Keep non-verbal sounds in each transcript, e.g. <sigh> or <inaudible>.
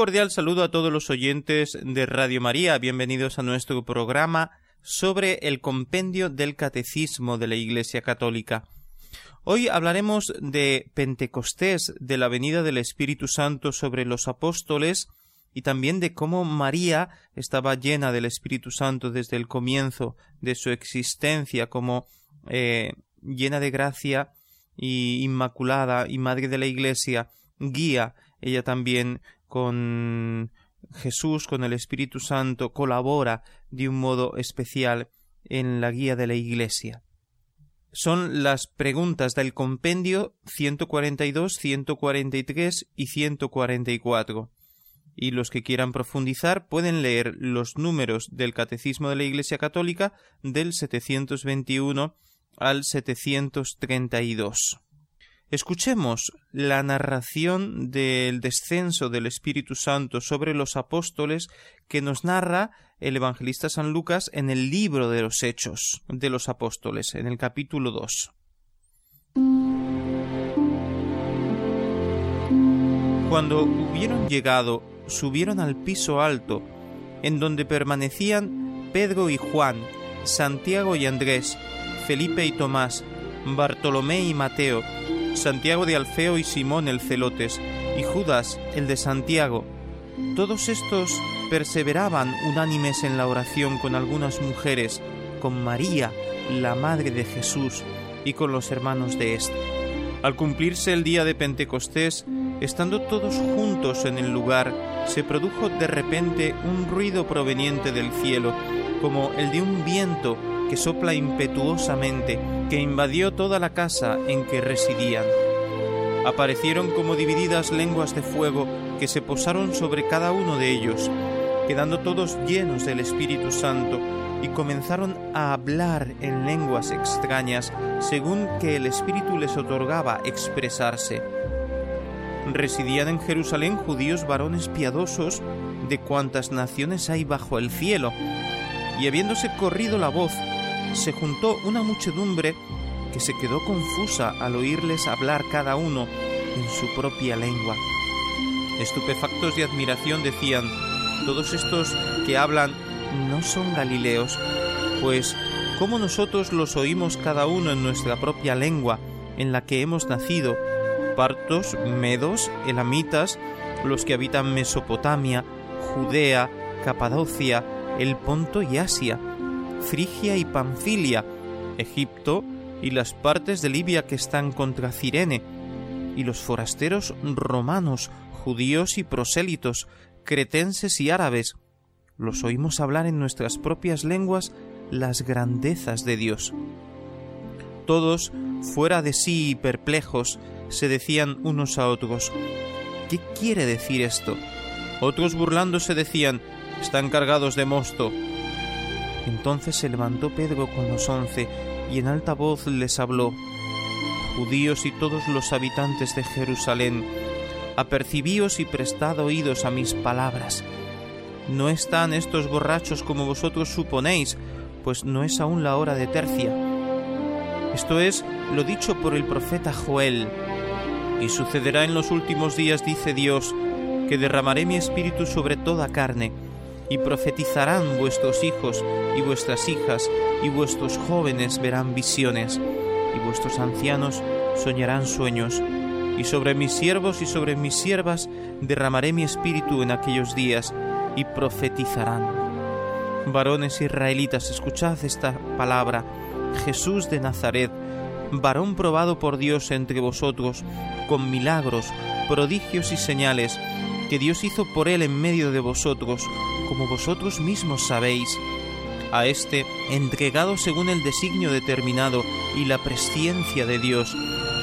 Cordial saludo a todos los oyentes de Radio María. Bienvenidos a nuestro programa sobre el compendio del Catecismo de la Iglesia Católica. Hoy hablaremos de Pentecostés, de la venida del Espíritu Santo sobre los apóstoles y también de cómo María estaba llena del Espíritu Santo desde el comienzo de su existencia como eh, llena de gracia y inmaculada y madre de la Iglesia, guía ella también con Jesús, con el Espíritu Santo, colabora de un modo especial en la guía de la Iglesia. Son las preguntas del compendio 142, 143 y 144. Y los que quieran profundizar pueden leer los números del Catecismo de la Iglesia Católica del 721 al 732. Escuchemos la narración del descenso del Espíritu Santo sobre los apóstoles que nos narra el evangelista San Lucas en el libro de los Hechos de los Apóstoles, en el capítulo 2. Cuando hubieron llegado, subieron al piso alto, en donde permanecían Pedro y Juan, Santiago y Andrés, Felipe y Tomás, Bartolomé y Mateo, Santiago de Alfeo y Simón el Celotes, y Judas el de Santiago. Todos estos perseveraban unánimes en la oración con algunas mujeres, con María, la madre de Jesús, y con los hermanos de éste. Al cumplirse el día de Pentecostés, estando todos juntos en el lugar, se produjo de repente un ruido proveniente del cielo, como el de un viento que sopla impetuosamente, que invadió toda la casa en que residían. Aparecieron como divididas lenguas de fuego que se posaron sobre cada uno de ellos, quedando todos llenos del Espíritu Santo, y comenzaron a hablar en lenguas extrañas, según que el Espíritu les otorgaba expresarse. Residían en Jerusalén judíos varones piadosos de cuantas naciones hay bajo el cielo, y habiéndose corrido la voz, se juntó una muchedumbre que se quedó confusa al oírles hablar cada uno en su propia lengua. Estupefactos de admiración decían, todos estos que hablan no son galileos, pues ¿cómo nosotros los oímos cada uno en nuestra propia lengua en la que hemos nacido? Partos, medos, elamitas, los que habitan Mesopotamia, Judea, Capadocia, el Ponto y Asia, Frigia y Panfilia, Egipto y las partes de Libia que están contra Cirene, y los forasteros romanos, judíos y prosélitos, cretenses y árabes, los oímos hablar en nuestras propias lenguas las grandezas de Dios. Todos, fuera de sí y perplejos, se decían unos a otros, ¿qué quiere decir esto? Otros burlándose decían, están cargados de mosto. Entonces se levantó Pedro con los once y en alta voz les habló, Judíos y todos los habitantes de Jerusalén, apercibíos y prestad oídos a mis palabras. No están estos borrachos como vosotros suponéis, pues no es aún la hora de tercia. Esto es lo dicho por el profeta Joel. Y sucederá en los últimos días, dice Dios, que derramaré mi espíritu sobre toda carne, y profetizarán vuestros hijos y vuestras hijas, y vuestros jóvenes verán visiones, y vuestros ancianos soñarán sueños, y sobre mis siervos y sobre mis siervas derramaré mi espíritu en aquellos días, y profetizarán. Varones israelitas, escuchad esta palabra. Jesús de Nazaret, varón probado por Dios entre vosotros, con milagros, prodigios y señales, que Dios hizo por él en medio de vosotros, como vosotros mismos sabéis. A éste, entregado según el designio determinado y la presciencia de Dios,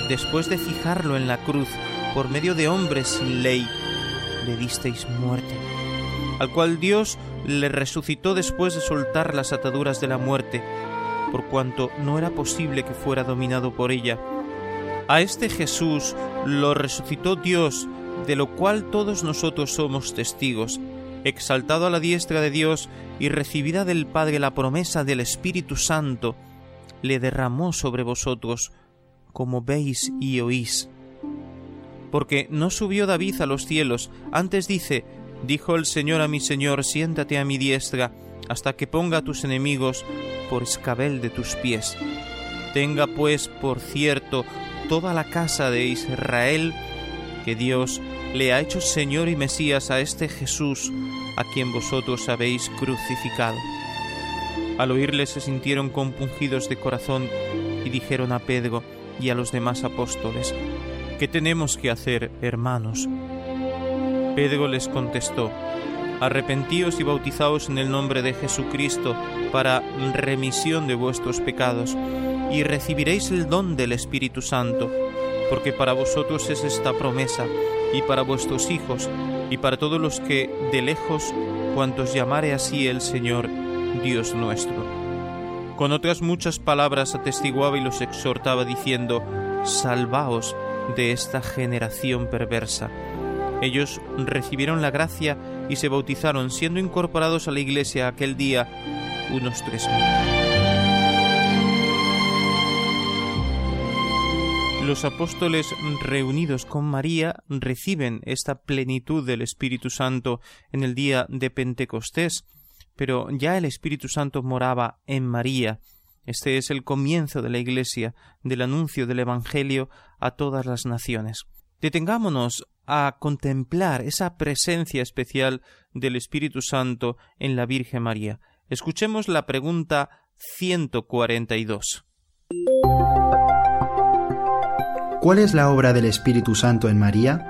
después de fijarlo en la cruz por medio de hombres sin ley, le disteis muerte, al cual Dios le resucitó después de soltar las ataduras de la muerte, por cuanto no era posible que fuera dominado por ella. A este Jesús lo resucitó Dios, de lo cual todos nosotros somos testigos, exaltado a la diestra de Dios y recibida del Padre la promesa del Espíritu Santo, le derramó sobre vosotros, como veis y oís. Porque no subió David a los cielos, antes dice, dijo el Señor a mi Señor, siéntate a mi diestra, hasta que ponga a tus enemigos por escabel de tus pies. Tenga pues por cierto toda la casa de Israel que Dios le ha hecho Señor y Mesías a este Jesús, a quien vosotros habéis crucificado. Al oírle se sintieron compungidos de corazón y dijeron a Pedro y a los demás apóstoles, ¿qué tenemos que hacer, hermanos? Pedro les contestó, Arrepentíos y bautizaos en el nombre de Jesucristo para remisión de vuestros pecados, y recibiréis el don del Espíritu Santo, porque para vosotros es esta promesa, y para vuestros hijos, y para todos los que de lejos, cuantos llamare así el Señor, Dios nuestro. Con otras muchas palabras atestiguaba y los exhortaba diciendo, Salvaos de esta generación perversa. Ellos recibieron la gracia y se bautizaron, siendo incorporados a la iglesia aquel día unos tres mil. Los apóstoles reunidos con María reciben esta plenitud del Espíritu Santo en el día de Pentecostés, pero ya el Espíritu Santo moraba en María. Este es el comienzo de la Iglesia, del anuncio del Evangelio a todas las naciones. Detengámonos a contemplar esa presencia especial del Espíritu Santo en la Virgen María. Escuchemos la pregunta 142. ¿Cuál es la obra del Espíritu Santo en María?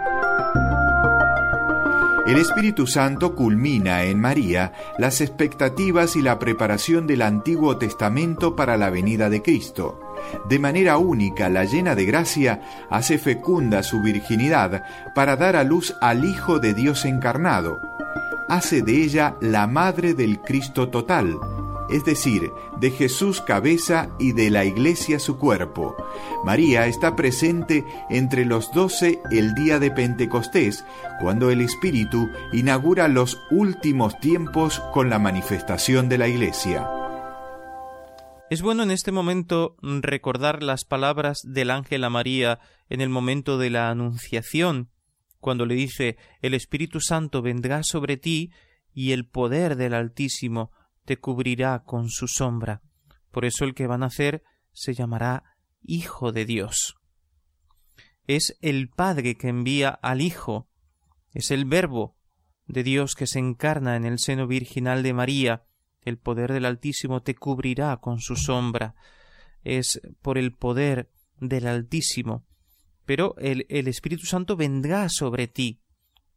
El Espíritu Santo culmina en María las expectativas y la preparación del Antiguo Testamento para la venida de Cristo. De manera única, la llena de gracia hace fecunda su virginidad para dar a luz al Hijo de Dios encarnado. Hace de ella la madre del Cristo total, es decir, de Jesús cabeza y de la iglesia su cuerpo. María está presente entre los doce el día de Pentecostés, cuando el Espíritu inaugura los últimos tiempos con la manifestación de la iglesia. Es bueno en este momento recordar las palabras del ángel a María en el momento de la Anunciación, cuando le dice El Espíritu Santo vendrá sobre ti y el poder del Altísimo te cubrirá con su sombra. Por eso el que van a nacer se llamará Hijo de Dios. Es el Padre que envía al Hijo, es el Verbo de Dios que se encarna en el seno virginal de María, el poder del Altísimo te cubrirá con su sombra. Es por el poder del Altísimo. Pero el, el Espíritu Santo vendrá sobre ti,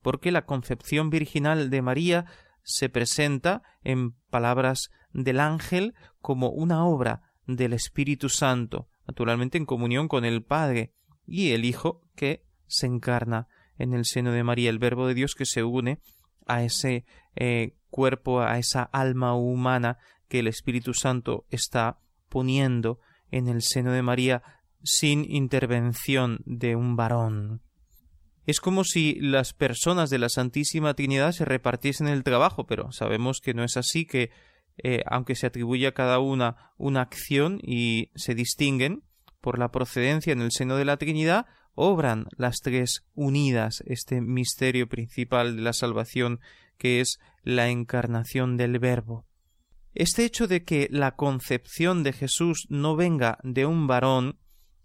porque la concepción virginal de María se presenta en palabras del ángel como una obra del Espíritu Santo, naturalmente en comunión con el Padre y el Hijo que se encarna en el seno de María, el Verbo de Dios que se une a ese eh, cuerpo, a esa alma humana que el Espíritu Santo está poniendo en el seno de María sin intervención de un varón. Es como si las personas de la Santísima Trinidad se repartiesen el trabajo, pero sabemos que no es así, que eh, aunque se atribuye a cada una una acción y se distinguen por la procedencia en el seno de la Trinidad, obran las tres unidas este misterio principal de la salvación que es la encarnación del Verbo. Este hecho de que la concepción de Jesús no venga de un varón,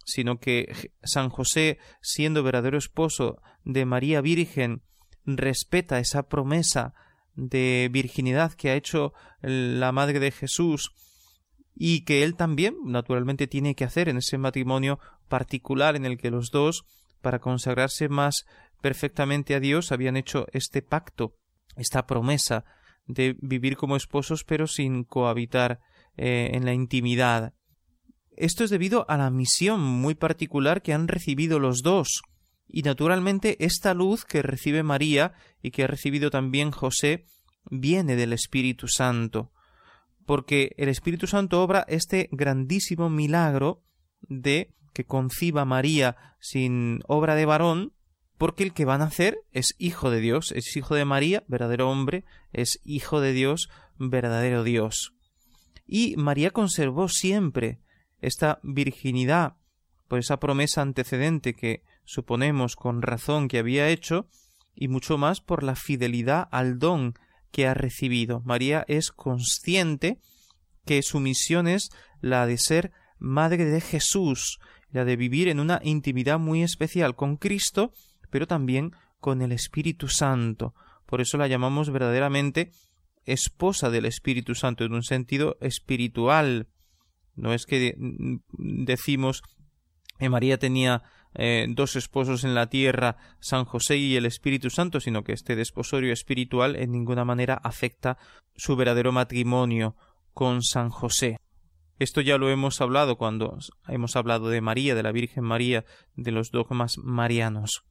sino que San José, siendo verdadero esposo de María Virgen, respeta esa promesa de virginidad que ha hecho la Madre de Jesús y que él también, naturalmente, tiene que hacer en ese matrimonio particular en el que los dos, para consagrarse más perfectamente a Dios, habían hecho este pacto esta promesa de vivir como esposos pero sin cohabitar eh, en la intimidad. Esto es debido a la misión muy particular que han recibido los dos. Y naturalmente esta luz que recibe María y que ha recibido también José viene del Espíritu Santo, porque el Espíritu Santo obra este grandísimo milagro de que conciba María sin obra de varón, porque el que van a nacer es hijo de Dios, es hijo de María, verdadero hombre, es hijo de Dios, verdadero Dios. Y María conservó siempre esta virginidad por esa promesa antecedente que suponemos con razón que había hecho, y mucho más por la fidelidad al don que ha recibido. María es consciente que su misión es la de ser madre de Jesús, la de vivir en una intimidad muy especial con Cristo, pero también con el Espíritu Santo. Por eso la llamamos verdaderamente esposa del Espíritu Santo en un sentido espiritual. No es que decimos que María tenía eh, dos esposos en la tierra, San José y el Espíritu Santo, sino que este desposorio espiritual en ninguna manera afecta su verdadero matrimonio con San José. Esto ya lo hemos hablado cuando hemos hablado de María, de la Virgen María, de los dogmas marianos.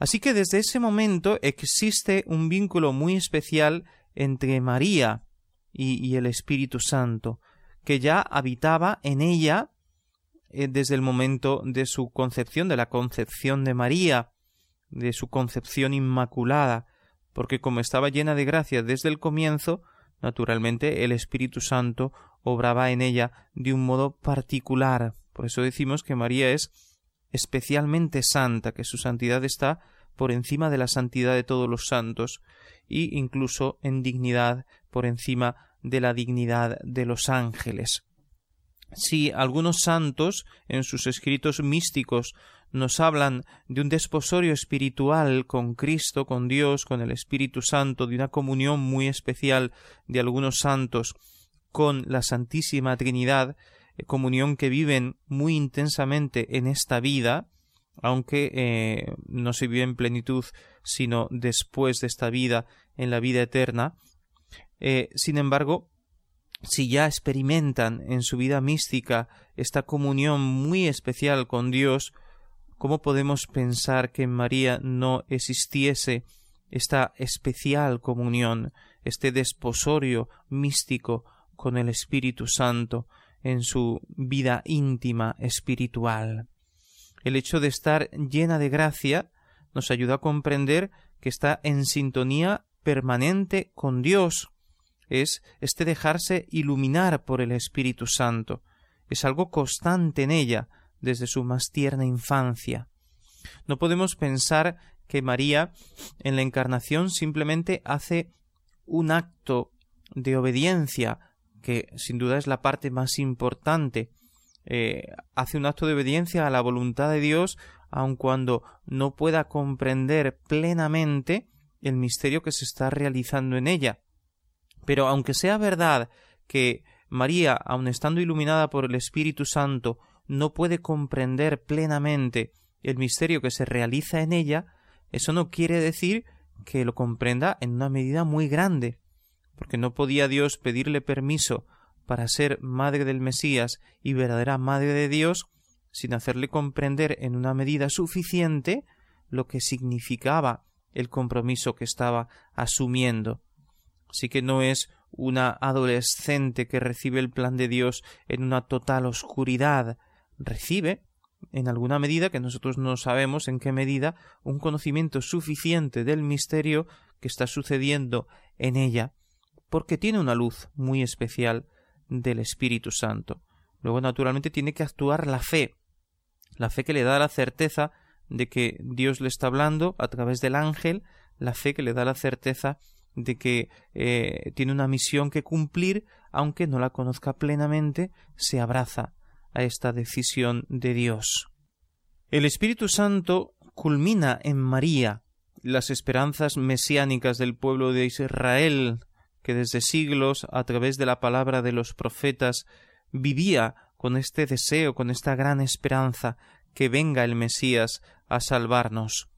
Así que desde ese momento existe un vínculo muy especial entre María y el Espíritu Santo, que ya habitaba en ella eh, desde el momento de su concepción, de la concepción de María, de su concepción inmaculada, porque como estaba llena de gracia desde el comienzo, naturalmente el Espíritu Santo obraba en ella de un modo particular. Por eso decimos que María es especialmente santa, que su santidad está por encima de la santidad de todos los santos, y incluso en dignidad por encima de la dignidad de los ángeles si algunos santos en sus escritos místicos nos hablan de un desposorio espiritual con Cristo, con Dios, con el Espíritu Santo, de una comunión muy especial de algunos santos con la Santísima Trinidad, eh, comunión que viven muy intensamente en esta vida, aunque eh, no se vive en plenitud, sino después de esta vida, en la vida eterna. Eh, sin embargo, si ya experimentan en su vida mística esta comunión muy especial con Dios, ¿cómo podemos pensar que en María no existiese esta especial comunión, este desposorio místico con el Espíritu Santo en su vida íntima espiritual? El hecho de estar llena de gracia nos ayuda a comprender que está en sintonía permanente con Dios, es este dejarse iluminar por el Espíritu Santo. Es algo constante en ella desde su más tierna infancia. No podemos pensar que María en la encarnación simplemente hace un acto de obediencia, que sin duda es la parte más importante, eh, hace un acto de obediencia a la voluntad de Dios, aun cuando no pueda comprender plenamente el misterio que se está realizando en ella. Pero aunque sea verdad que María, aun estando iluminada por el Espíritu Santo, no puede comprender plenamente el misterio que se realiza en ella, eso no quiere decir que lo comprenda en una medida muy grande, porque no podía Dios pedirle permiso para ser madre del Mesías y verdadera madre de Dios sin hacerle comprender en una medida suficiente lo que significaba el compromiso que estaba asumiendo. Así que no es una adolescente que recibe el plan de Dios en una total oscuridad. Recibe, en alguna medida, que nosotros no sabemos en qué medida, un conocimiento suficiente del misterio que está sucediendo en ella, porque tiene una luz muy especial del Espíritu Santo. Luego, naturalmente, tiene que actuar la fe, la fe que le da la certeza de que Dios le está hablando a través del ángel, la fe que le da la certeza de que eh, tiene una misión que cumplir, aunque no la conozca plenamente, se abraza a esta decisión de Dios. El Espíritu Santo culmina en María las esperanzas mesiánicas del pueblo de Israel, que desde siglos, a través de la palabra de los profetas, vivía con este deseo, con esta gran esperanza que venga el Mesías a salvarnos.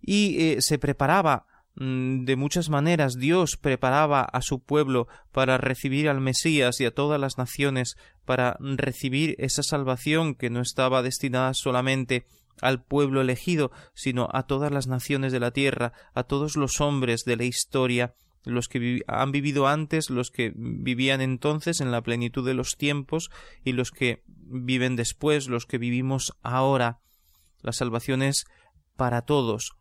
Y eh, se preparaba de muchas maneras Dios preparaba a su pueblo para recibir al Mesías y a todas las naciones para recibir esa salvación que no estaba destinada solamente al pueblo elegido, sino a todas las naciones de la tierra, a todos los hombres de la historia los que han vivido antes, los que vivían entonces en la plenitud de los tiempos y los que viven después, los que vivimos ahora. La salvación es para todos.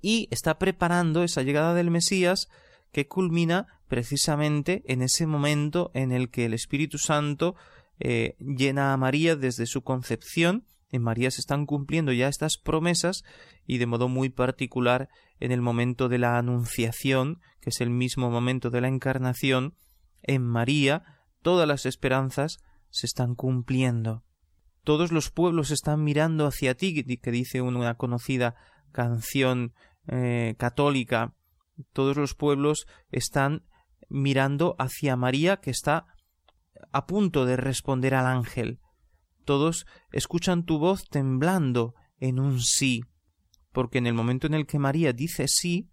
Y está preparando esa llegada del Mesías que culmina precisamente en ese momento en el que el Espíritu Santo eh, llena a María desde su concepción. En María se están cumpliendo ya estas promesas y de modo muy particular en el momento de la Anunciación, que es el mismo momento de la Encarnación, en María todas las esperanzas se están cumpliendo. Todos los pueblos están mirando hacia ti, que dice una conocida canción eh, católica. Todos los pueblos están mirando hacia María, que está a punto de responder al ángel. Todos escuchan tu voz temblando en un sí porque en el momento en el que María dice sí,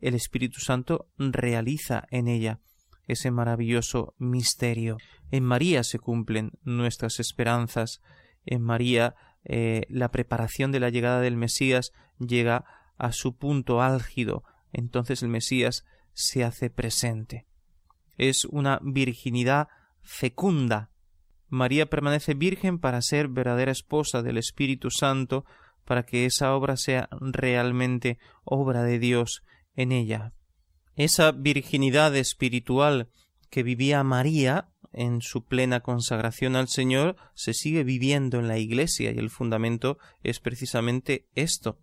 el Espíritu Santo realiza en ella ese maravilloso misterio. En María se cumplen nuestras esperanzas, en María eh, la preparación de la llegada del Mesías llega a su punto álgido, entonces el Mesías se hace presente. Es una virginidad fecunda. María permanece virgen para ser verdadera esposa del Espíritu Santo, para que esa obra sea realmente obra de Dios en ella. Esa virginidad espiritual que vivía María en su plena consagración al Señor se sigue viviendo en la Iglesia y el fundamento es precisamente esto.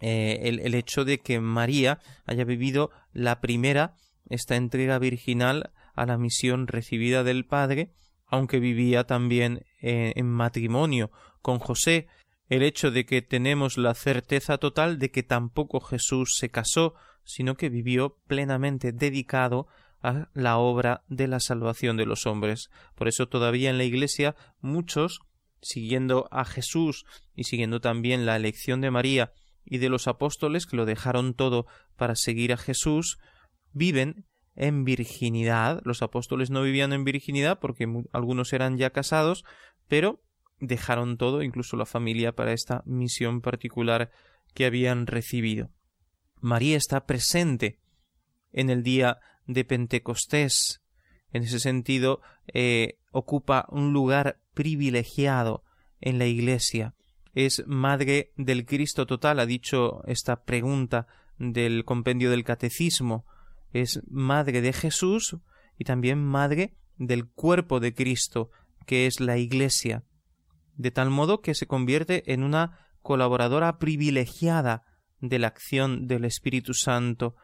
Eh, el, hecho de que María haya vivido la primera, esta entrega virginal a la misión recibida del Padre, aunque vivía también eh, en matrimonio con José, el hecho de que tenemos la certeza total de que tampoco Jesús se casó, sino que vivió plenamente dedicado a la obra de la salvación de los hombres. Por eso todavía en la Iglesia muchos, siguiendo a Jesús y siguiendo también la elección de María y de los apóstoles que lo dejaron todo para seguir a Jesús, viven en virginidad. Los apóstoles no vivían en virginidad porque algunos eran ya casados, pero dejaron todo, incluso la familia, para esta misión particular que habían recibido. María está presente en el día de Pentecostés. En ese sentido, eh, ocupa un lugar privilegiado en la Iglesia. Es madre del Cristo total, ha dicho esta pregunta del compendio del Catecismo. Es madre de Jesús y también madre del cuerpo de Cristo, que es la Iglesia de tal modo que se convierte en una colaboradora privilegiada de la acción del Espíritu Santo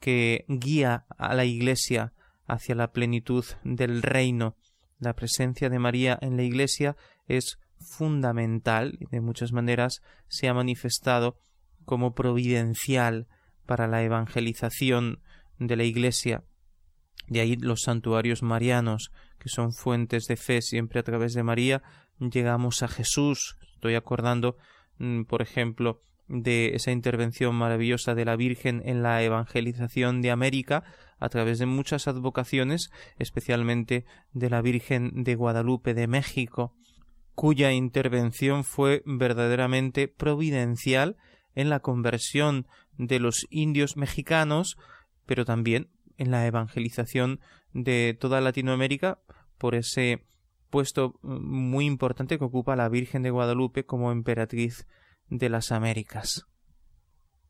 que guía a la Iglesia hacia la plenitud del reino. La presencia de María en la Iglesia es fundamental de muchas maneras se ha manifestado como providencial para la evangelización de la Iglesia. De ahí los santuarios marianos, que son fuentes de fe siempre a través de María, llegamos a Jesús. Estoy acordando, mm, por ejemplo, de esa intervención maravillosa de la Virgen en la evangelización de América a través de muchas advocaciones, especialmente de la Virgen de Guadalupe de México, cuya intervención fue verdaderamente providencial en la conversión de los indios mexicanos, pero también en la evangelización de toda Latinoamérica por ese puesto mm, muy importante que ocupa la Virgen de Guadalupe como emperatriz de las Américas.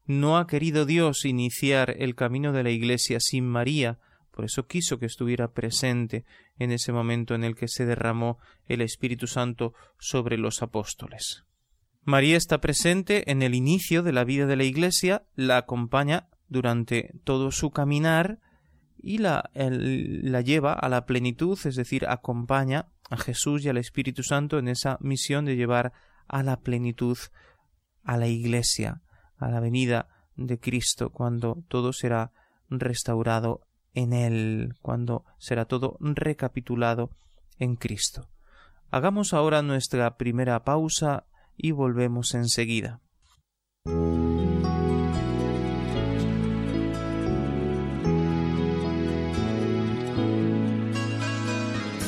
No ha querido Dios iniciar el camino de la Iglesia sin María, por eso quiso que estuviera presente en ese momento en el que se derramó el Espíritu Santo sobre los apóstoles. María está presente en el inicio de la vida de la Iglesia, la acompaña durante todo su caminar y la, la lleva a la plenitud, es decir, acompaña a Jesús y al Espíritu Santo en esa misión de llevar a la plenitud a la Iglesia, a la venida de Cristo, cuando todo será restaurado en Él, cuando será todo recapitulado en Cristo. Hagamos ahora nuestra primera pausa y volvemos enseguida.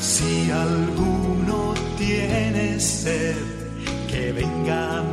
Si alguno tiene sed, que venga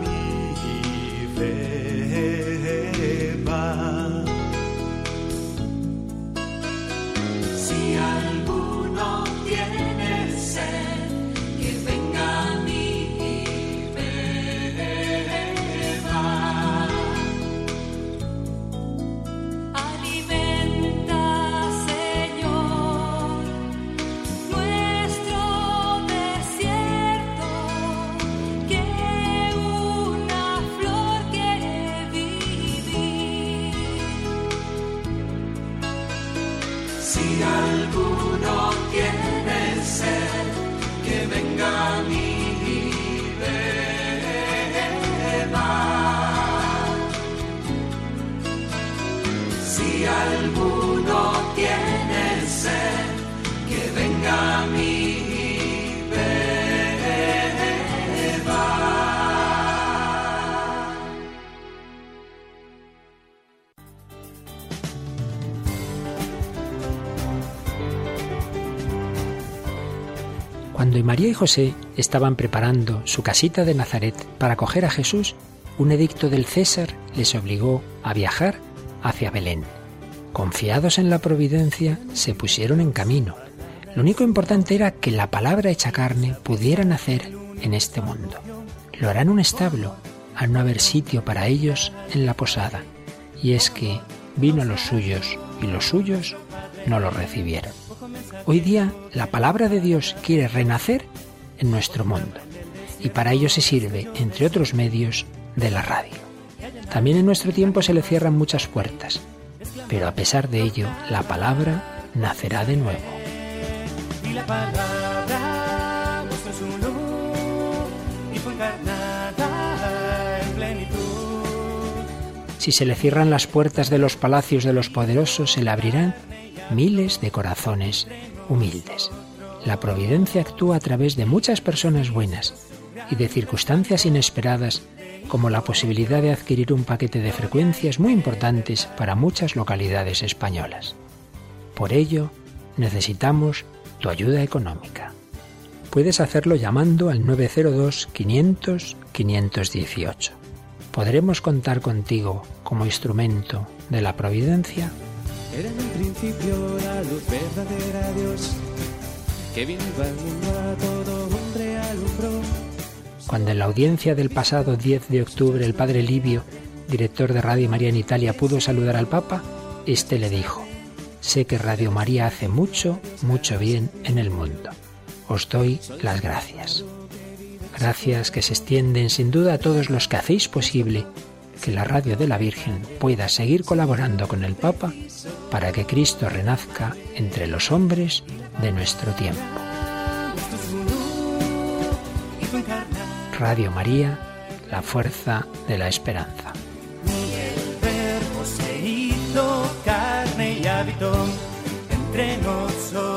Cuando María y José estaban preparando su casita de Nazaret para acoger a Jesús, un edicto del César les obligó a viajar hacia Belén. Confiados en la providencia, se pusieron en camino. Lo único importante era que la palabra hecha carne pudiera nacer en este mundo. Lo harán un establo, al no haber sitio para ellos en la posada. Y es que vino a los suyos y los suyos no lo recibieron. Hoy día la palabra de Dios quiere renacer en nuestro mundo y para ello se sirve, entre otros medios, de la radio. También en nuestro tiempo se le cierran muchas puertas, pero a pesar de ello la palabra nacerá de nuevo. Si se le cierran las puertas de los palacios de los poderosos, se le abrirán miles de corazones humildes. La providencia actúa a través de muchas personas buenas y de circunstancias inesperadas como la posibilidad de adquirir un paquete de frecuencias muy importantes para muchas localidades españolas. Por ello, necesitamos tu ayuda económica. Puedes hacerlo llamando al 902 500 518. ¿Podremos contar contigo como instrumento de la providencia? Cuando en la audiencia del pasado 10 de octubre el padre Livio, director de Radio María en Italia, pudo saludar al Papa, este le dijo, sé que Radio María hace mucho, mucho bien en el mundo. Os doy las gracias. Gracias que se extienden sin duda a todos los que hacéis posible que la radio de la Virgen pueda seguir colaborando con el Papa para que Cristo renazca entre los hombres de nuestro tiempo. Radio María, la fuerza de la esperanza. entre nosotros.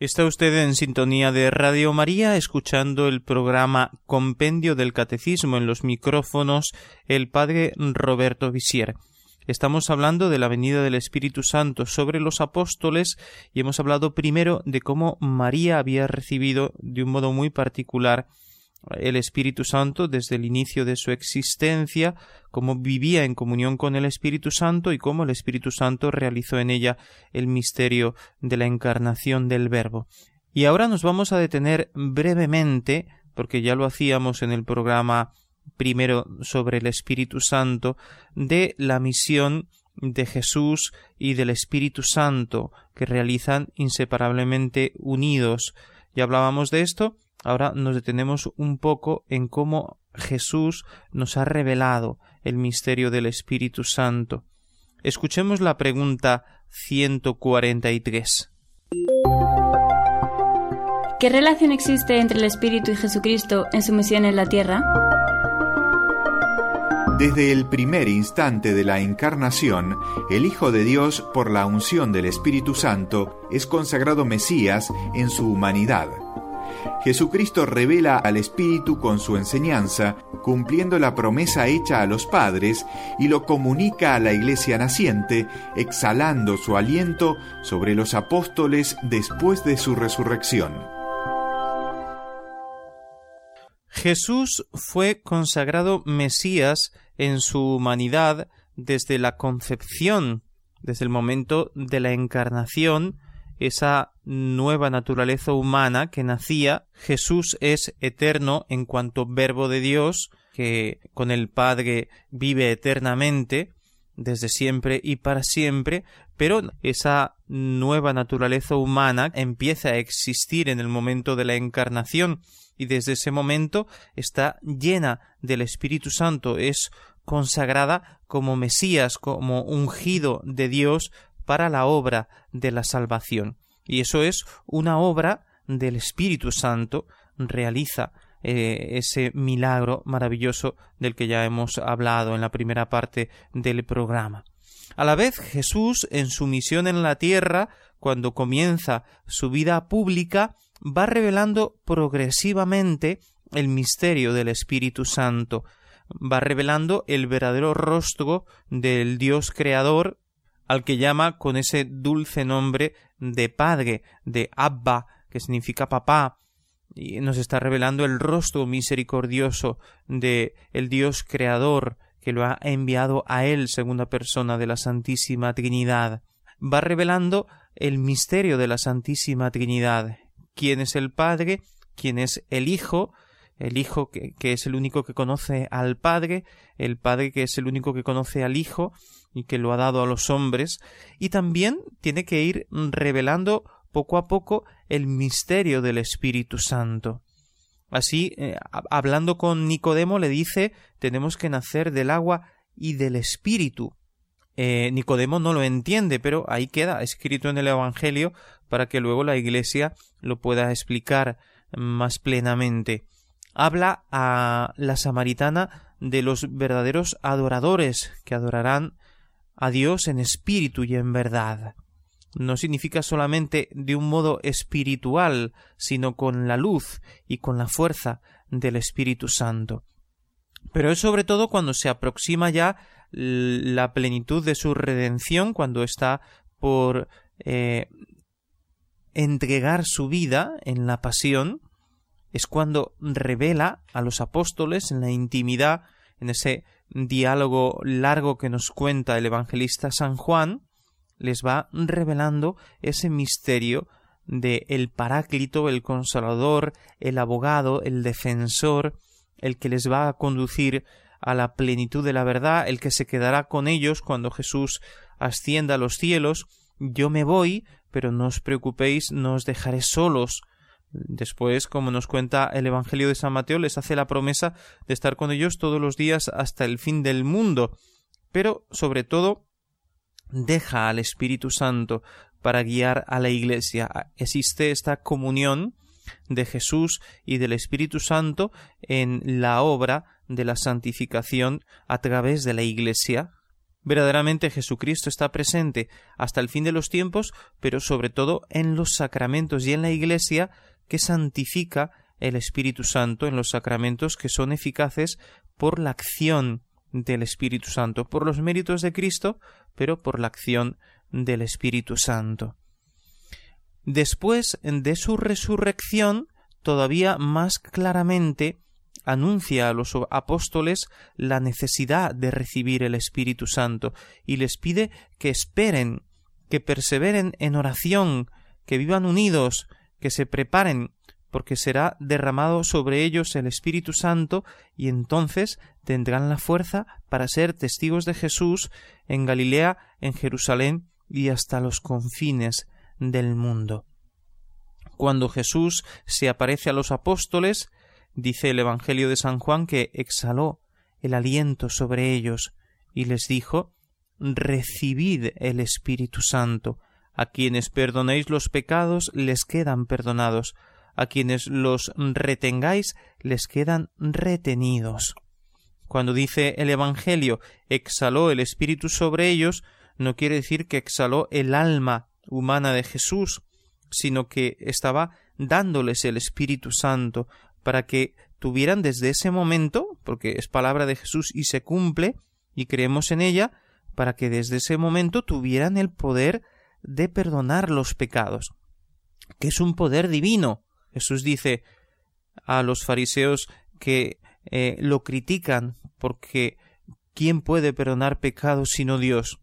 Está usted en sintonía de Radio María escuchando el programa Compendio del Catecismo en los micrófonos el Padre Roberto Visier. Estamos hablando de la venida del Espíritu Santo sobre los apóstoles y hemos hablado primero de cómo María había recibido de un modo muy particular el Espíritu Santo desde el inicio de su existencia, cómo vivía en comunión con el Espíritu Santo y cómo el Espíritu Santo realizó en ella el misterio de la encarnación del Verbo. Y ahora nos vamos a detener brevemente, porque ya lo hacíamos en el programa primero sobre el Espíritu Santo, de la misión de Jesús y del Espíritu Santo, que realizan inseparablemente unidos. Ya hablábamos de esto, Ahora nos detenemos un poco en cómo Jesús nos ha revelado el misterio del Espíritu Santo. Escuchemos la pregunta 143. ¿Qué relación existe entre el Espíritu y Jesucristo en su misión en la tierra? Desde el primer instante de la encarnación, el Hijo de Dios, por la unción del Espíritu Santo, es consagrado Mesías en su humanidad Jesucristo revela al Espíritu con su enseñanza, cumpliendo la promesa hecha a los padres, y lo comunica a la iglesia naciente, exhalando su aliento sobre los apóstoles después de su resurrección. Jesús fue consagrado Mesías en su humanidad desde la concepción, desde el momento de la encarnación, esa nueva naturaleza humana que nacía. Jesús es eterno en cuanto verbo de Dios, que con el Padre vive eternamente, desde siempre y para siempre, pero esa nueva naturaleza humana empieza a existir en el momento de la encarnación y desde ese momento está llena del Espíritu Santo, es consagrada como Mesías, como ungido de Dios para la obra de la salvación. Y eso es una obra del Espíritu Santo, realiza eh, ese milagro maravilloso del que ya hemos hablado en la primera parte del programa. A la vez, Jesús, en su misión en la tierra, cuando comienza su vida pública, va revelando progresivamente el misterio del Espíritu Santo, va revelando el verdadero rostro del Dios creador al que llama con ese dulce nombre de Padre, de Abba, que significa papá, y nos está revelando el rostro misericordioso de el Dios creador que lo ha enviado a él, segunda persona de la Santísima Trinidad. Va revelando el misterio de la Santísima Trinidad, quién es el Padre, quién es el Hijo, el Hijo que, que, es el único que conoce al Padre, el Padre que es el único que conoce al Hijo y que lo ha dado a los hombres, y también tiene que ir revelando poco a poco el misterio del Espíritu Santo. Así, eh, hablando con Nicodemo, le dice tenemos que nacer del agua y del Espíritu. Eh, Nicodemo no lo entiende, pero ahí queda escrito en el Evangelio para que luego la Iglesia lo pueda explicar más plenamente. Habla a la samaritana de los verdaderos adoradores que adorarán a Dios en espíritu y en verdad no significa solamente de un modo espiritual, sino con la luz y con la fuerza del Espíritu Santo. Pero es sobre todo cuando se aproxima ya la plenitud de su redención, cuando está por eh, entregar su vida en la pasión, es cuando revela a los apóstoles en la intimidad, en ese diálogo largo que nos cuenta el evangelista San Juan, les va revelando ese misterio de el paráclito, el consolador, el abogado, el defensor, el que les va a conducir a la plenitud de la verdad, el que se quedará con ellos cuando Jesús ascienda a los cielos. Yo me voy, pero no os preocupéis, no os dejaré solos. Después, como nos cuenta el Evangelio de San Mateo, les hace la promesa de estar con ellos todos los días hasta el fin del mundo. Pero, sobre todo, deja al Espíritu Santo para guiar a la Iglesia. Existe esta comunión de Jesús y del Espíritu Santo en la obra de la santificación a través de la Iglesia. Verdaderamente Jesucristo está presente hasta el fin de los tiempos, pero sobre todo en los sacramentos y en la Iglesia que santifica el Espíritu Santo en los sacramentos que son eficaces por la acción del Espíritu Santo, por los méritos de Cristo, pero por la acción del Espíritu Santo. Después de su resurrección, todavía más claramente anuncia a los apóstoles la necesidad de recibir el Espíritu Santo y les pide que esperen, que perseveren en oración, que vivan unidos, que se preparen porque será derramado sobre ellos el Espíritu Santo y entonces tendrán la fuerza para ser testigos de Jesús en Galilea, en Jerusalén y hasta los confines del mundo. Cuando Jesús se aparece a los apóstoles, dice el Evangelio de San Juan que exhaló el aliento sobre ellos y les dijo Recibid el Espíritu Santo. A quienes perdonéis los pecados les quedan perdonados, a quienes los retengáis les quedan retenidos. Cuando dice el Evangelio exhaló el Espíritu sobre ellos, no quiere decir que exhaló el alma humana de Jesús, sino que estaba dándoles el Espíritu Santo para que tuvieran desde ese momento, porque es palabra de Jesús y se cumple, y creemos en ella, para que desde ese momento tuvieran el poder de perdonar los pecados, que es un poder divino, Jesús dice a los fariseos que eh, lo critican porque ¿quién puede perdonar pecados sino Dios?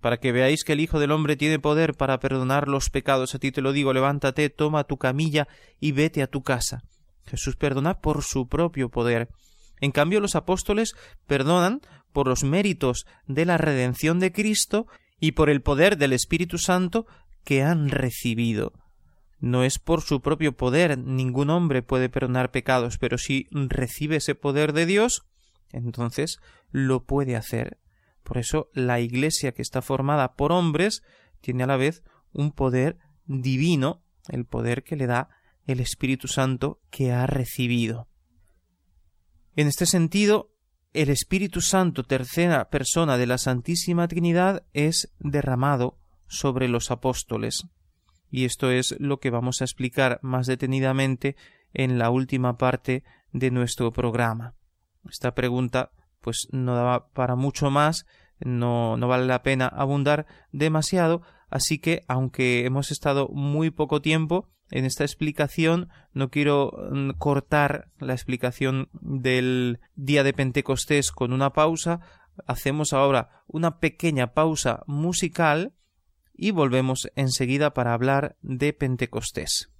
Para que veáis que el Hijo del Hombre tiene poder para perdonar los pecados. A ti te lo digo, levántate, toma tu camilla y vete a tu casa. Jesús perdona por su propio poder. En cambio, los apóstoles perdonan por los méritos de la redención de Cristo y por el poder del Espíritu Santo que han recibido. No es por su propio poder, ningún hombre puede perdonar pecados, pero si recibe ese poder de Dios, entonces lo puede hacer. Por eso la Iglesia que está formada por hombres tiene a la vez un poder divino, el poder que le da el Espíritu Santo que ha recibido. En este sentido, el Espíritu Santo, tercera persona de la Santísima Trinidad, es derramado sobre los apóstoles y esto es lo que vamos a explicar más detenidamente en la última parte de nuestro programa. Esta pregunta pues no daba para mucho más, no, no vale la pena abundar demasiado, así que aunque hemos estado muy poco tiempo en esta explicación, no quiero mm, cortar la explicación del día de Pentecostés con una pausa, hacemos ahora una pequeña pausa musical y volvemos enseguida para hablar de Pentecostés.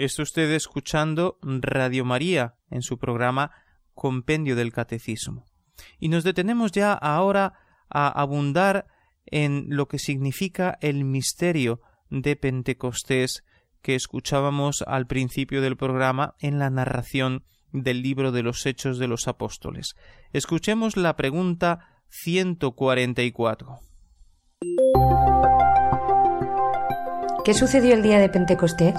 Está usted escuchando Radio María en su programa Compendio del Catecismo. Y nos detenemos ya ahora a abundar en lo que significa el misterio de Pentecostés que escuchábamos al principio del programa en la narración del libro de los Hechos de los Apóstoles. Escuchemos la pregunta 144. ¿Qué sucedió el día de Pentecostés?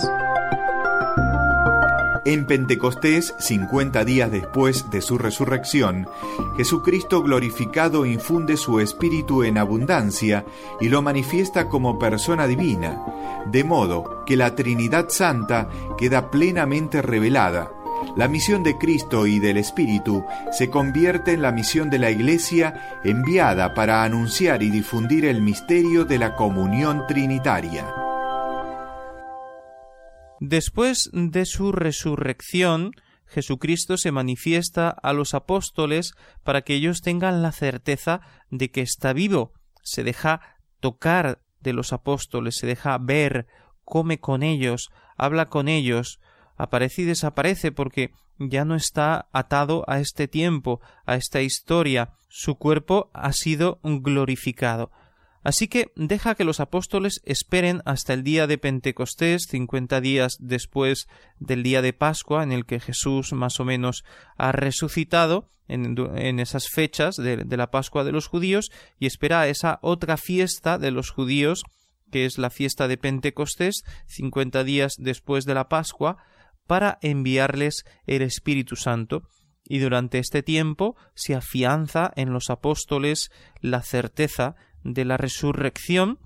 En Pentecostés, 50 días después de su resurrección, Jesucristo glorificado infunde su espíritu en abundancia y lo manifiesta como persona divina, de modo que la Trinidad Santa queda plenamente revelada. La misión de Cristo y del Espíritu se convierte en la misión de la Iglesia enviada para anunciar y difundir el misterio de la comunión trinitaria. Después de su resurrección, Jesucristo se manifiesta a los apóstoles para que ellos tengan la certeza de que está vivo. Se deja tocar de los apóstoles, se deja ver, come con ellos, habla con ellos, aparece y desaparece porque ya no está atado a este tiempo, a esta historia. Su cuerpo ha sido glorificado. Así que deja que los apóstoles esperen hasta el día de Pentecostés, cincuenta días después del día de Pascua, en el que Jesús más o menos ha resucitado, en, esas fechas de, de la Pascua de los judíos, y espera esa otra fiesta de los judíos, que es la fiesta de Pentecostés, cincuenta días después de la Pascua, para enviarles el Espíritu Santo, y durante este tiempo se afianza en los apóstoles la certeza de la resurrección,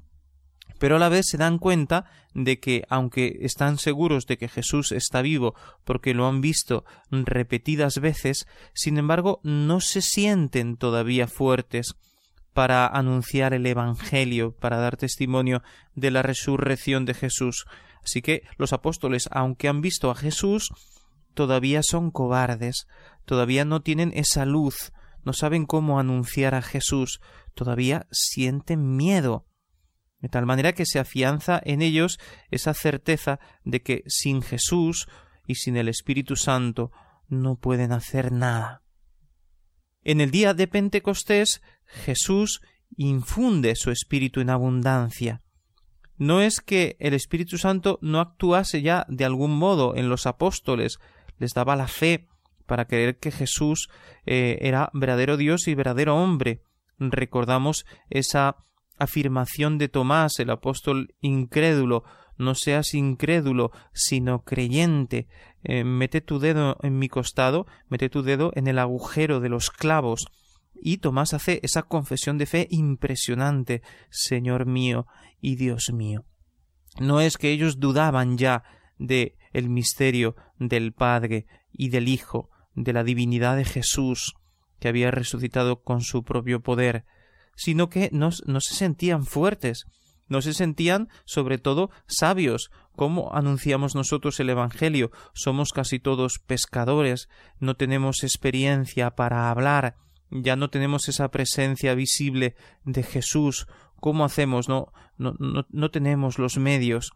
pero a la vez se dan cuenta de que, aunque están seguros de que Jesús está vivo porque lo han visto repetidas veces, sin embargo no se sienten todavía fuertes para anunciar el Evangelio, para dar testimonio de la resurrección de Jesús. Así que los apóstoles, aunque han visto a Jesús, todavía son cobardes, todavía no tienen esa luz, no saben cómo anunciar a Jesús, todavía sienten miedo. De tal manera que se afianza en ellos esa certeza de que sin Jesús y sin el Espíritu Santo no pueden hacer nada. En el día de Pentecostés Jesús infunde su Espíritu en abundancia. No es que el Espíritu Santo no actuase ya de algún modo en los apóstoles, les daba la fe para creer que Jesús eh, era verdadero Dios y verdadero hombre. Recordamos esa afirmación de Tomás, el apóstol incrédulo, no seas incrédulo, sino creyente. Eh, mete tu dedo en mi costado, mete tu dedo en el agujero de los clavos. Y Tomás hace esa confesión de fe impresionante, Señor mío y Dios mío. No es que ellos dudaban ya de el misterio del Padre y del Hijo, de la divinidad de Jesús, que había resucitado con su propio poder, sino que no, no se sentían fuertes, no se sentían sobre todo sabios, como anunciamos nosotros el Evangelio, somos casi todos pescadores, no tenemos experiencia para hablar, ya no tenemos esa presencia visible de Jesús, ¿cómo hacemos? No, no, no, no tenemos los medios.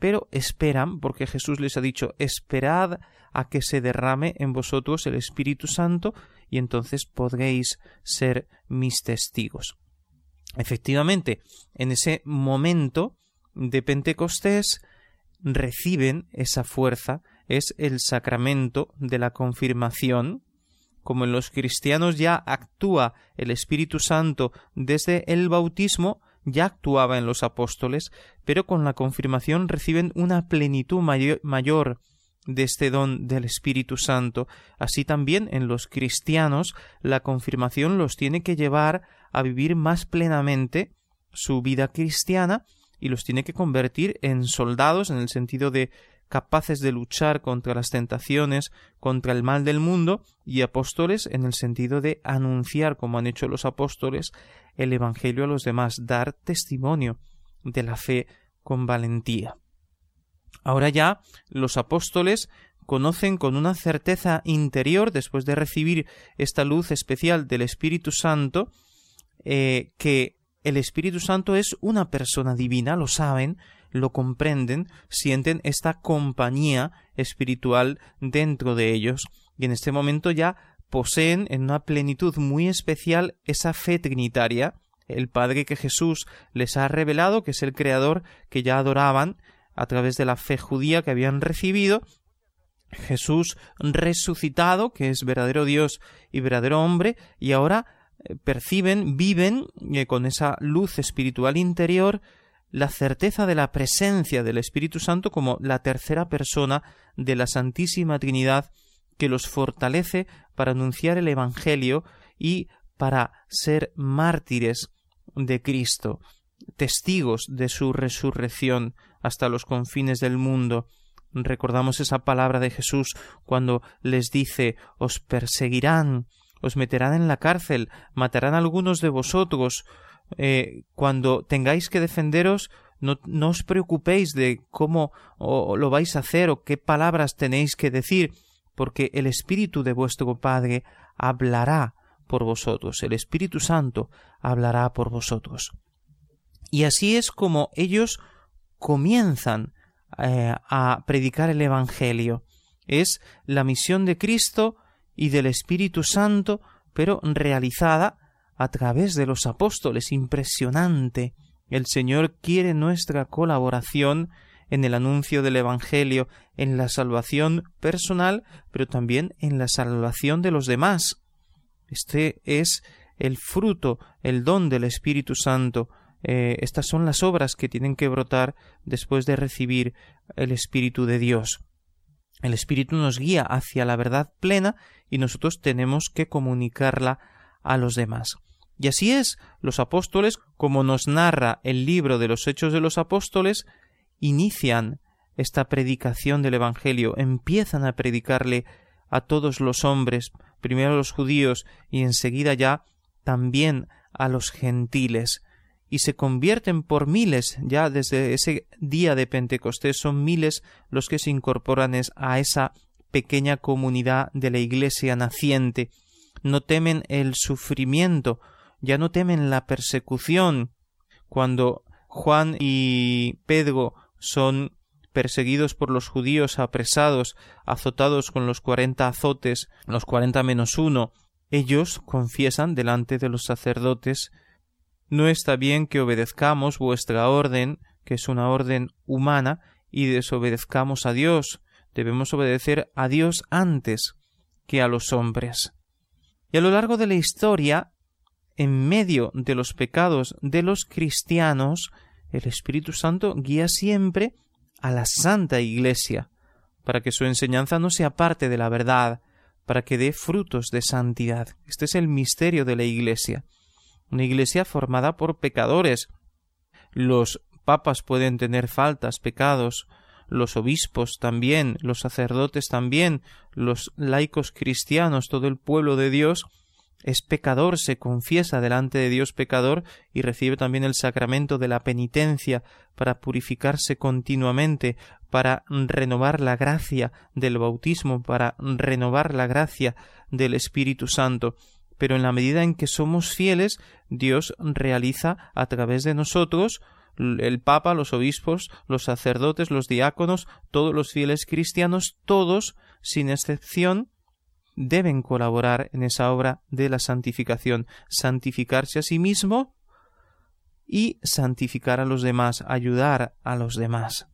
Pero esperan, porque Jesús les ha dicho, esperad a que se derrame en vosotros el Espíritu Santo, y entonces podréis ser mis testigos. Efectivamente, en ese momento de Pentecostés reciben esa fuerza, es el sacramento de la confirmación, como en los cristianos ya actúa el Espíritu Santo desde el bautismo, ya actuaba en los apóstoles, pero con la confirmación reciben una plenitud mayor, de este don del Espíritu Santo. Así también en los cristianos la confirmación los tiene que llevar a vivir más plenamente su vida cristiana y los tiene que convertir en soldados en el sentido de capaces de luchar contra las tentaciones, contra el mal del mundo, y apóstoles en el sentido de anunciar, como han hecho los apóstoles, el Evangelio a los demás, dar testimonio de la fe con valentía. Ahora ya los apóstoles conocen con una certeza interior, después de recibir esta luz especial del Espíritu Santo, eh, que el Espíritu Santo es una persona divina, lo saben, lo comprenden, sienten esta compañía espiritual dentro de ellos, y en este momento ya poseen en una plenitud muy especial esa fe trinitaria, el Padre que Jesús les ha revelado, que es el Creador que ya adoraban a través de la fe judía que habían recibido, Jesús resucitado, que es verdadero Dios y verdadero hombre, y ahora eh, perciben, viven eh, con esa luz espiritual interior la certeza de la presencia del Espíritu Santo como la tercera persona de la Santísima Trinidad que los fortalece para anunciar el Evangelio y para ser mártires de Cristo, testigos de su resurrección hasta los confines del mundo. Recordamos esa palabra de Jesús cuando les dice os perseguirán, os meterán en la cárcel, matarán a algunos de vosotros, eh, cuando tengáis que defenderos, no, no, os preocupéis de cómo lo vais a hacer o qué palabras tenéis que decir, porque el Espíritu de vuestro Padre hablará por vosotros, el Espíritu Santo hablará por vosotros. Y así es como ellos comienzan eh, a predicar el Evangelio. Es la misión de Cristo y del Espíritu Santo, pero realizada a través de los apóstoles. Impresionante. El Señor quiere nuestra colaboración en el anuncio del Evangelio, en la salvación personal, pero también en la salvación de los demás. Este es el fruto, el don del Espíritu Santo. Eh, estas son las obras que tienen que brotar después de recibir el Espíritu de Dios. El Espíritu nos guía hacia la verdad plena y nosotros tenemos que comunicarla a los demás. Y así es, los apóstoles, como nos narra el libro de los Hechos de los Apóstoles, inician esta predicación del Evangelio, empiezan a predicarle a todos los hombres, primero a los judíos y enseguida ya también a los gentiles, y se convierten por miles, ya desde ese día de Pentecostés son miles los que se incorporan a esa pequeña comunidad de la Iglesia naciente, no temen el sufrimiento, ya no temen la persecución. Cuando Juan y Pedro son perseguidos por los judíos, apresados, azotados con los cuarenta azotes, los cuarenta menos uno, ellos confiesan delante de los sacerdotes No está bien que obedezcamos vuestra orden, que es una orden humana, y desobedezcamos a Dios. Debemos obedecer a Dios antes que a los hombres. Y a lo largo de la historia, en medio de los pecados de los cristianos, el Espíritu Santo guía siempre a la Santa Iglesia, para que su enseñanza no sea parte de la verdad, para que dé frutos de santidad. Este es el misterio de la Iglesia. Una Iglesia formada por pecadores. Los papas pueden tener faltas, pecados, los obispos también, los sacerdotes también, los laicos cristianos, todo el pueblo de Dios, es pecador, se confiesa delante de Dios pecador y recibe también el sacramento de la penitencia para purificarse continuamente, para renovar la gracia del bautismo, para renovar la gracia del Espíritu Santo. Pero en la medida en que somos fieles, Dios realiza a través de nosotros el Papa, los obispos, los sacerdotes, los diáconos, todos los fieles cristianos, todos, sin excepción, deben colaborar en esa obra de la santificación, santificarse a sí mismo y santificar a los demás, ayudar a los demás.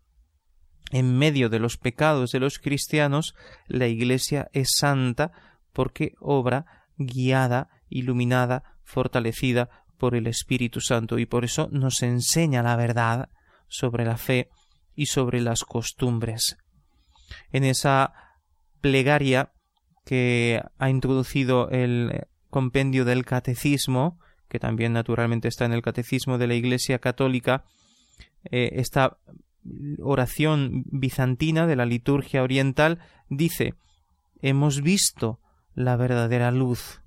En medio de los pecados de los cristianos, la Iglesia es santa porque obra guiada, iluminada, fortalecida por el Espíritu Santo y por eso nos enseña la verdad sobre la fe y sobre las costumbres. En esa plegaria que ha introducido el compendio del catecismo, que también naturalmente está en el catecismo de la Iglesia Católica, eh, esta oración bizantina de la liturgia oriental dice hemos visto la verdadera luz,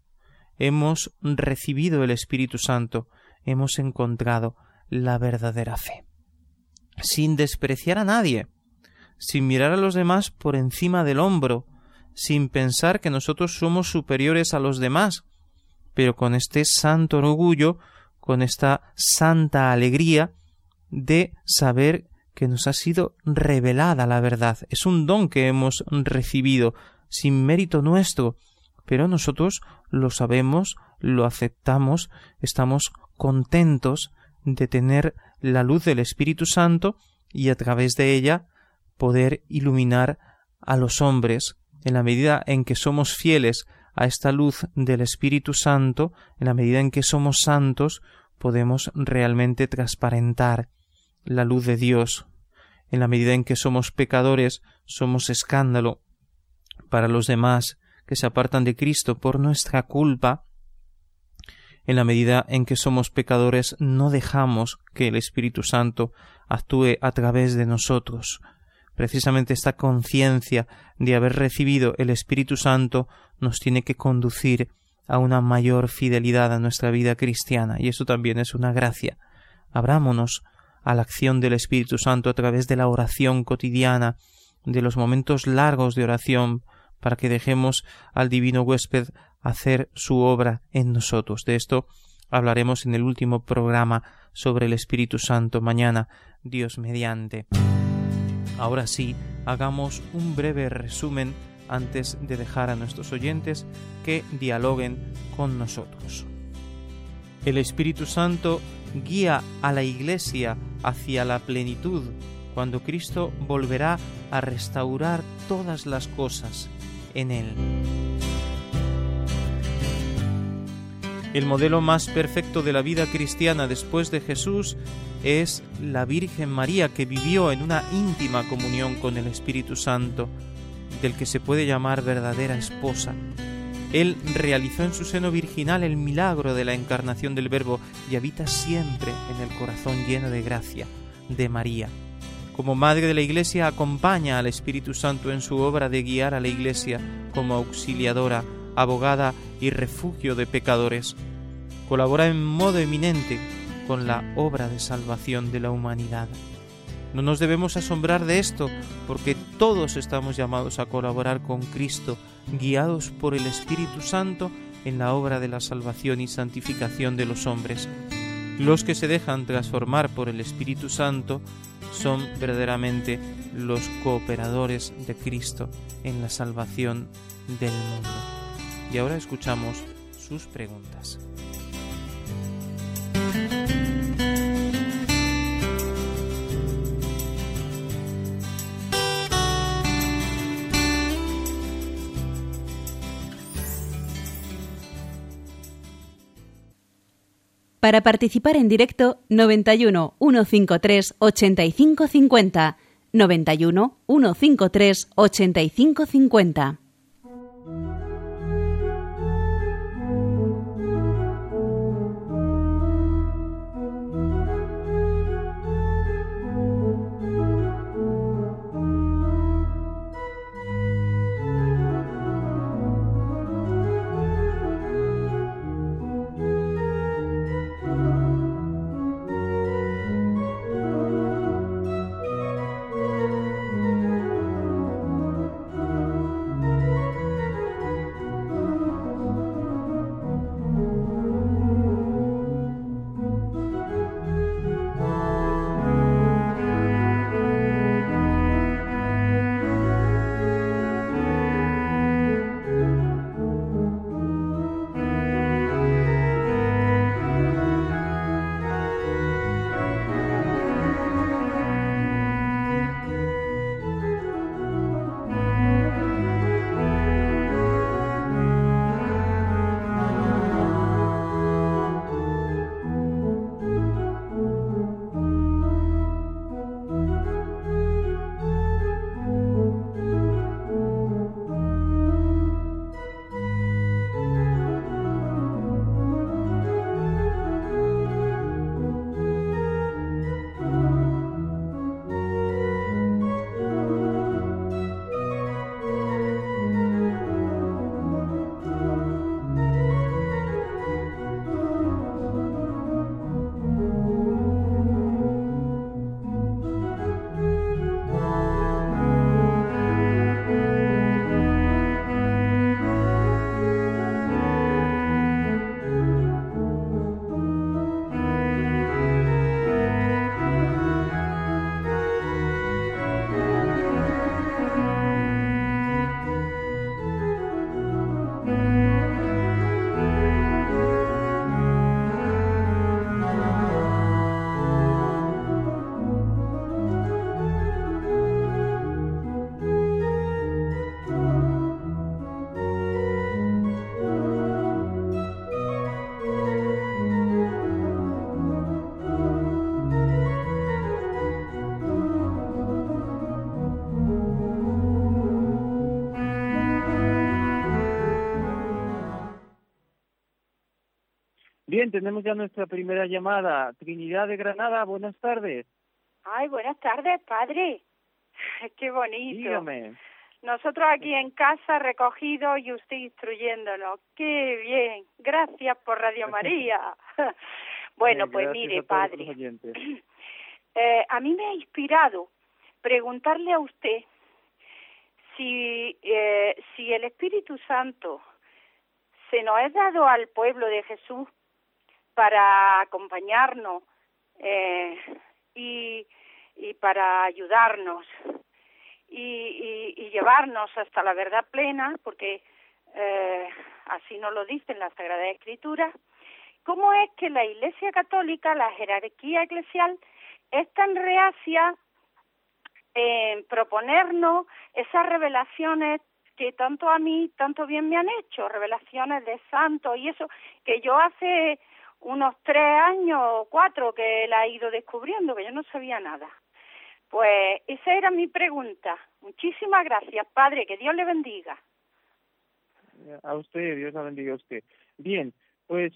hemos recibido el Espíritu Santo, hemos encontrado la verdadera fe. Sin despreciar a nadie, sin mirar a los demás por encima del hombro, sin pensar que nosotros somos superiores a los demás, pero con este santo orgullo, con esta santa alegría de saber que nos ha sido revelada la verdad. Es un don que hemos recibido sin mérito nuestro, pero nosotros lo sabemos, lo aceptamos, estamos contentos de tener la luz del Espíritu Santo y a través de ella poder iluminar a los hombres en la medida en que somos fieles a esta luz del Espíritu Santo, en la medida en que somos santos, podemos realmente transparentar la luz de Dios. En la medida en que somos pecadores, somos escándalo para los demás que se apartan de Cristo por nuestra culpa. En la medida en que somos pecadores, no dejamos que el Espíritu Santo actúe a través de nosotros, Precisamente esta conciencia de haber recibido el Espíritu Santo nos tiene que conducir a una mayor fidelidad a nuestra vida cristiana, y eso también es una gracia. Abrámonos a la acción del Espíritu Santo a través de la oración cotidiana, de los momentos largos de oración, para que dejemos al divino huésped hacer su obra en nosotros. De esto hablaremos en el último programa sobre el Espíritu Santo mañana, Dios mediante. Ahora sí, hagamos un breve resumen antes de dejar a nuestros oyentes que dialoguen con nosotros. El Espíritu Santo guía a la Iglesia hacia la plenitud cuando Cristo volverá a restaurar todas las cosas en Él. El modelo más perfecto de la vida cristiana después de Jesús es la Virgen María que vivió en una íntima comunión con el Espíritu Santo, del que se puede llamar verdadera esposa. Él realizó en su seno virginal el milagro de la encarnación del Verbo y habita siempre en el corazón lleno de gracia de María. Como Madre de la Iglesia acompaña al Espíritu Santo en su obra de guiar a la Iglesia como auxiliadora abogada y refugio de pecadores. Colabora en modo eminente con la obra de salvación de la humanidad. No nos debemos asombrar de esto, porque todos estamos llamados a colaborar con Cristo, guiados por el Espíritu Santo en la obra de la salvación y santificación de los hombres. Los que se dejan transformar por el Espíritu Santo son verdaderamente los cooperadores de Cristo en la salvación del mundo. Y ahora escuchamos sus preguntas. Para participar en directo, 91 153 8550. 91 153 8550. Bien, tenemos ya nuestra primera llamada. Trinidad de Granada, buenas tardes. Ay, buenas tardes, padre. <laughs> Qué bonito. Dígame. Nosotros aquí en casa recogidos y usted instruyéndonos. Qué bien. Gracias por Radio <laughs> María. <laughs> bueno, pues mire, a padre. <clears throat> Eh, a mí me ha inspirado preguntarle a usted si, eh, si el Espíritu Santo se nos es dado al pueblo de Jesús para acompañarnos eh, y, para ayudarnos y, y, y llevarnos hasta la verdad plena, porque eh, así nos lo dice en la Sagrada Escritura. ¿Cómo es que la Iglesia Católica, la jerarquía eclesial, es tan reacia en proponernos esas revelaciones que tanto a mí, tanto bien me han hecho, revelaciones de santos y eso, que yo hace unos tres años o cuatro que la he ido descubriendo, que yo no sabía nada. Pues esa era mi pregunta. Muchísimas gracias, Padre, que Dios le bendiga. A usted, Dios la bendiga a usted. Bien, pues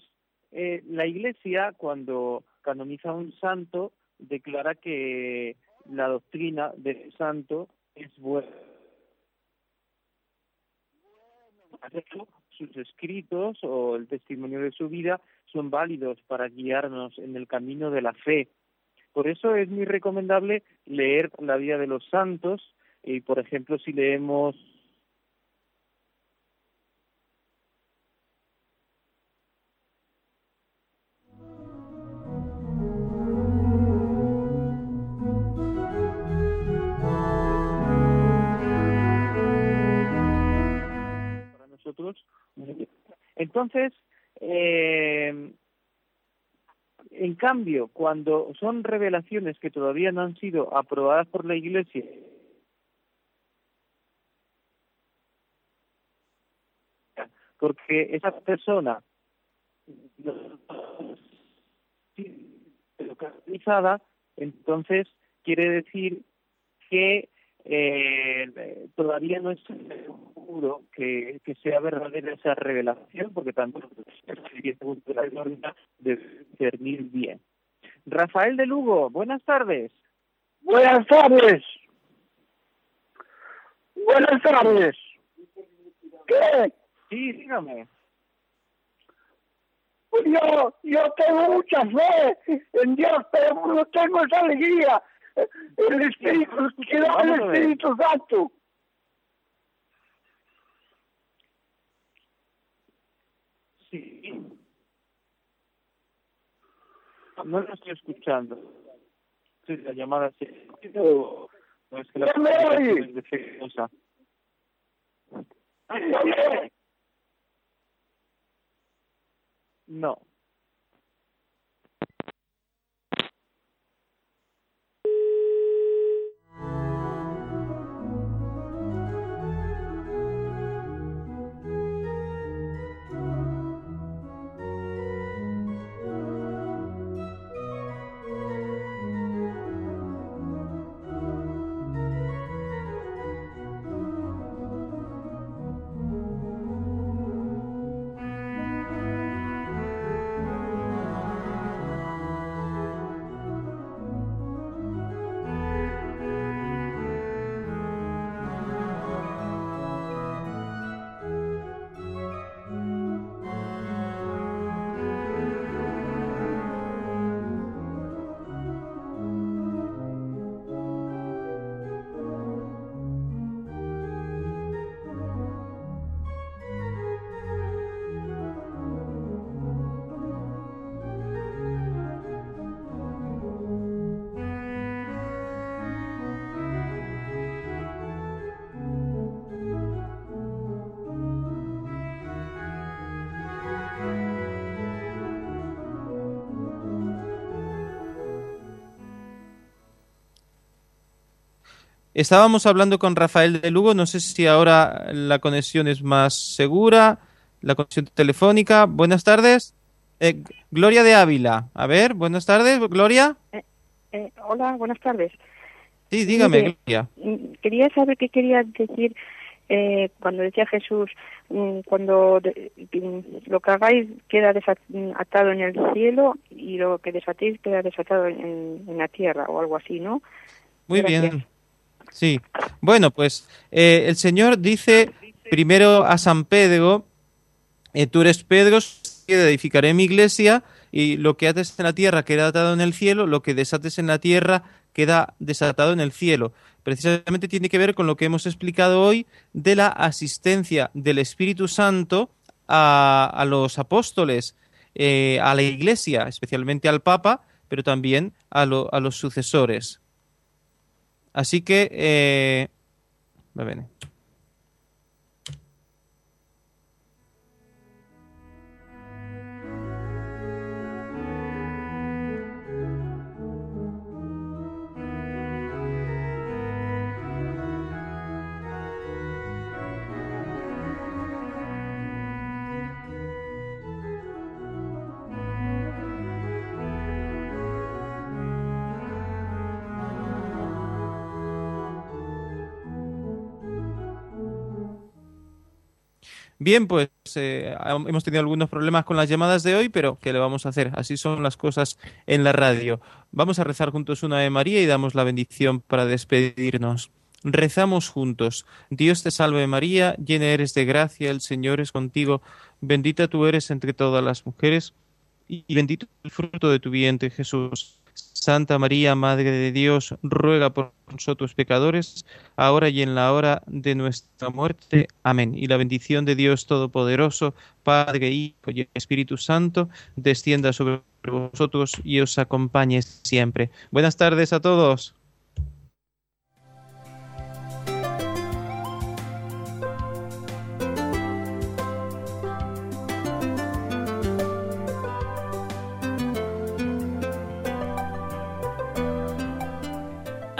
eh, la Iglesia cuando canoniza a un santo declara que la doctrina del santo es buena. Sus escritos o el testimonio de su vida son válidos para guiarnos en el camino de la fe. Por eso es muy recomendable leer la vida de los santos y, por ejemplo, si leemos para nosotros, Entonces, eh, en cambio, cuando son revelaciones que todavía no han sido aprobadas por la Iglesia, porque esa persona localizada, entonces quiere decir que eh, todavía no es seguro que, que, sea verdadera esa revelación, porque tanto de la norma debe discernir bien. Rafael de Lugo, buenas tardes. Buenas tardes. Buenas tardes. ¿Qué? Sí, dígame. Pues yo, yo tengo mucha fe en Dios, pero no tengo esa alegría. El Espíritu, que da el Espíritu Santo. Sí. No lo estoy escuchando. Sí, la llamada sí. No, es que la es defectuosa. No. Estábamos hablando con Rafael de Lugo, no sé si ahora la conexión es más segura, la conexión telefónica. Buenas tardes. Eh, Gloria de Ávila. A ver, buenas tardes, Gloria. Eh, eh, hola, buenas tardes. Sí, dígame, Gloria. mm, Quería saber qué quería decir eh, cuando decía Jesús, mm, cuando mm, lo que hagáis queda desatado en el cielo y lo que desatéis queda desatado en, en la tierra o algo así, ¿no? Muy Gracias. bien. Sí. Bueno, pues eh, el Señor dice primero a San Pedro, eh, tú eres Pedro, edificaré mi iglesia y lo que ates en la tierra queda atado en el cielo, lo que desates en la tierra queda desatado en el cielo. Precisamente tiene que ver con lo que hemos explicado hoy de la asistencia del Espíritu Santo a, a los apóstoles, eh, a la iglesia, especialmente al Papa, pero también a, a los sucesores. Así que, eh, va bene. Bien, pues eh, hemos tenido algunos problemas con las llamadas de hoy, pero ¿qué le vamos a hacer? Así son las cosas en la radio. Vamos a rezar juntos una de María y damos la bendición para despedirnos. Rezamos juntos. Dios te salve María, llena eres de gracia, el Señor es contigo, bendita tú eres entre todas las mujeres y bendito el fruto de tu vientre Jesús. Santa María, Madre de Dios, ruega por nosotros pecadores, ahora y en la hora de nuestra muerte. Amén. Y la bendición de Dios Todopoderoso, Padre, Hijo y Espíritu Santo, descienda sobre vosotros y os acompañe siempre. Buenas tardes a todos.